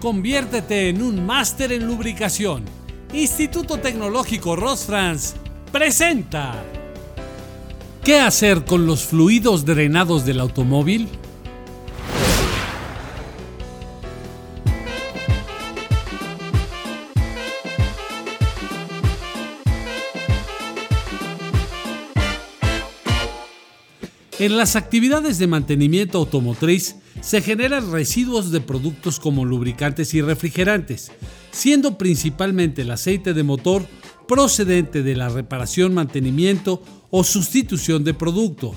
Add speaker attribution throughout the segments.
Speaker 1: Conviértete en un máster en lubricación. Instituto Tecnológico Rosfrans presenta. ¿Qué hacer con los fluidos drenados del automóvil? En las actividades de mantenimiento automotriz se generan residuos de productos como lubricantes y refrigerantes, siendo principalmente el aceite de motor procedente de la reparación, mantenimiento o sustitución de producto.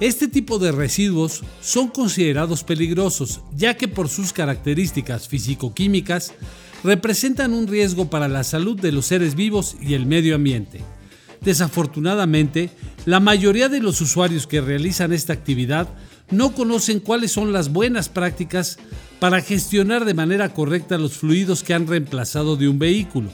Speaker 1: Este tipo de residuos son considerados peligrosos ya que por sus características físico-químicas representan un riesgo para la salud de los seres vivos y el medio ambiente. Desafortunadamente, la mayoría de los usuarios que realizan esta actividad no conocen cuáles son las buenas prácticas para gestionar de manera correcta los fluidos que han reemplazado de un vehículo.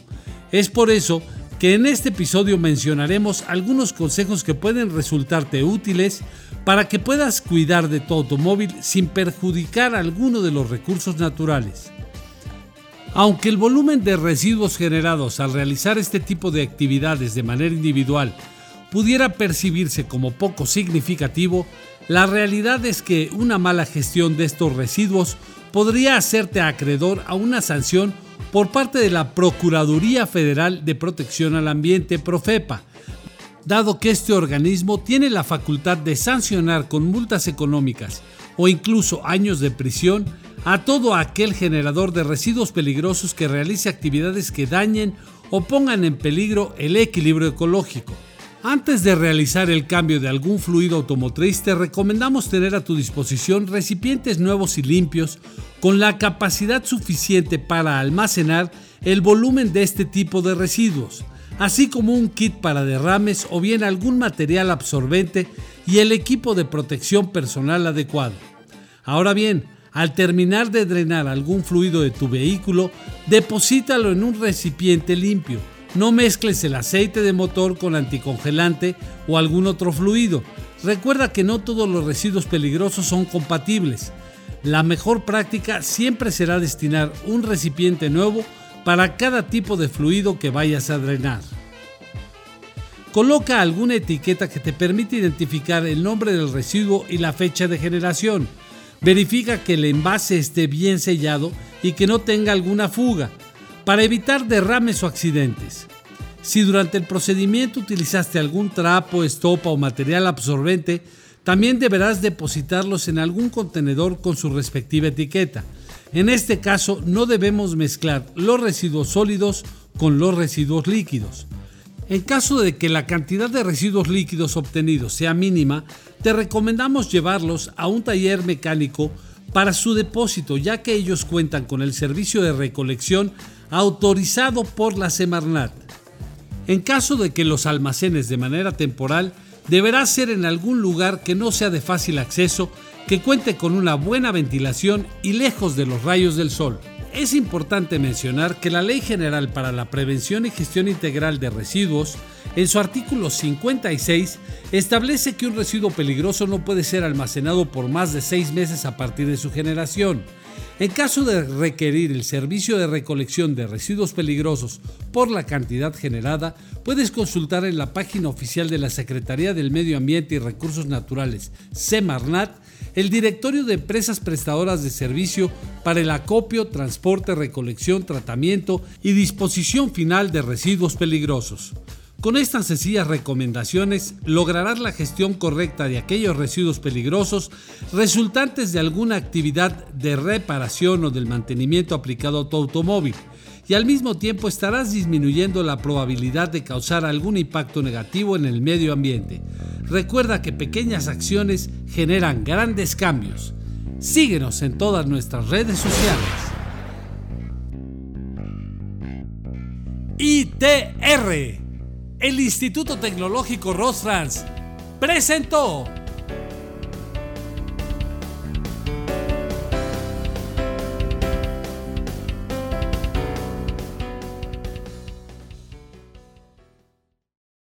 Speaker 1: Es por eso que en este episodio mencionaremos algunos consejos que pueden resultarte útiles para que puedas cuidar de tu automóvil sin perjudicar alguno de los recursos naturales. Aunque el volumen de residuos generados al realizar este tipo de actividades de manera individual pudiera percibirse como poco significativo, la realidad es que una mala gestión de estos residuos podría hacerte acreedor a una sanción por parte de la Procuraduría Federal de Protección al Ambiente, Profepa, dado que este organismo tiene la facultad de sancionar con multas económicas o incluso años de prisión a todo aquel generador de residuos peligrosos que realice actividades que dañen o pongan en peligro el equilibrio ecológico. Antes de realizar el cambio de algún fluido automotriz, te recomendamos tener a tu disposición recipientes nuevos y limpios con la capacidad suficiente para almacenar el volumen de este tipo de residuos, así como un kit para derrames o bien algún material absorbente y el equipo de protección personal adecuado. Ahora bien, al terminar de drenar algún fluido de tu vehículo, deposítalo en un recipiente limpio. No mezcles el aceite de motor con anticongelante o algún otro fluido. Recuerda que no todos los residuos peligrosos son compatibles. La mejor práctica siempre será destinar un recipiente nuevo para cada tipo de fluido que vayas a drenar. Coloca alguna etiqueta que te permita identificar el nombre del residuo y la fecha de generación. Verifica que el envase esté bien sellado y que no tenga alguna fuga, para evitar derrames o accidentes. Si durante el procedimiento utilizaste algún trapo, estopa o material absorbente, también deberás depositarlos en algún contenedor con su respectiva etiqueta. En este caso no debemos mezclar los residuos sólidos con los residuos líquidos. En caso de que la cantidad de residuos líquidos obtenidos sea mínima, te recomendamos llevarlos a un taller mecánico para su depósito, ya que ellos cuentan con el servicio de recolección autorizado por la Semarnat. En caso de que los almacenes de manera temporal, deberá ser en algún lugar que no sea de fácil acceso, que cuente con una buena ventilación y lejos de los rayos del sol. Es importante mencionar que la Ley General para la Prevención y Gestión Integral de Residuos, en su artículo 56, establece que un residuo peligroso no puede ser almacenado por más de seis meses a partir de su generación. En caso de requerir el servicio de recolección de residuos peligrosos por la cantidad generada, puedes consultar en la página oficial de la Secretaría del Medio Ambiente y Recursos Naturales, Semarnat, el directorio de empresas prestadoras de servicio para el acopio, transporte, recolección, tratamiento y disposición final de residuos peligrosos. Con estas sencillas recomendaciones lograrás la gestión correcta de aquellos residuos peligrosos resultantes de alguna actividad de reparación o del mantenimiento aplicado a tu automóvil y al mismo tiempo estarás disminuyendo la probabilidad de causar algún impacto negativo en el medio ambiente. Recuerda que pequeñas acciones generan grandes cambios. Síguenos en todas nuestras redes sociales. ITR, el Instituto Tecnológico Rosfrans, presentó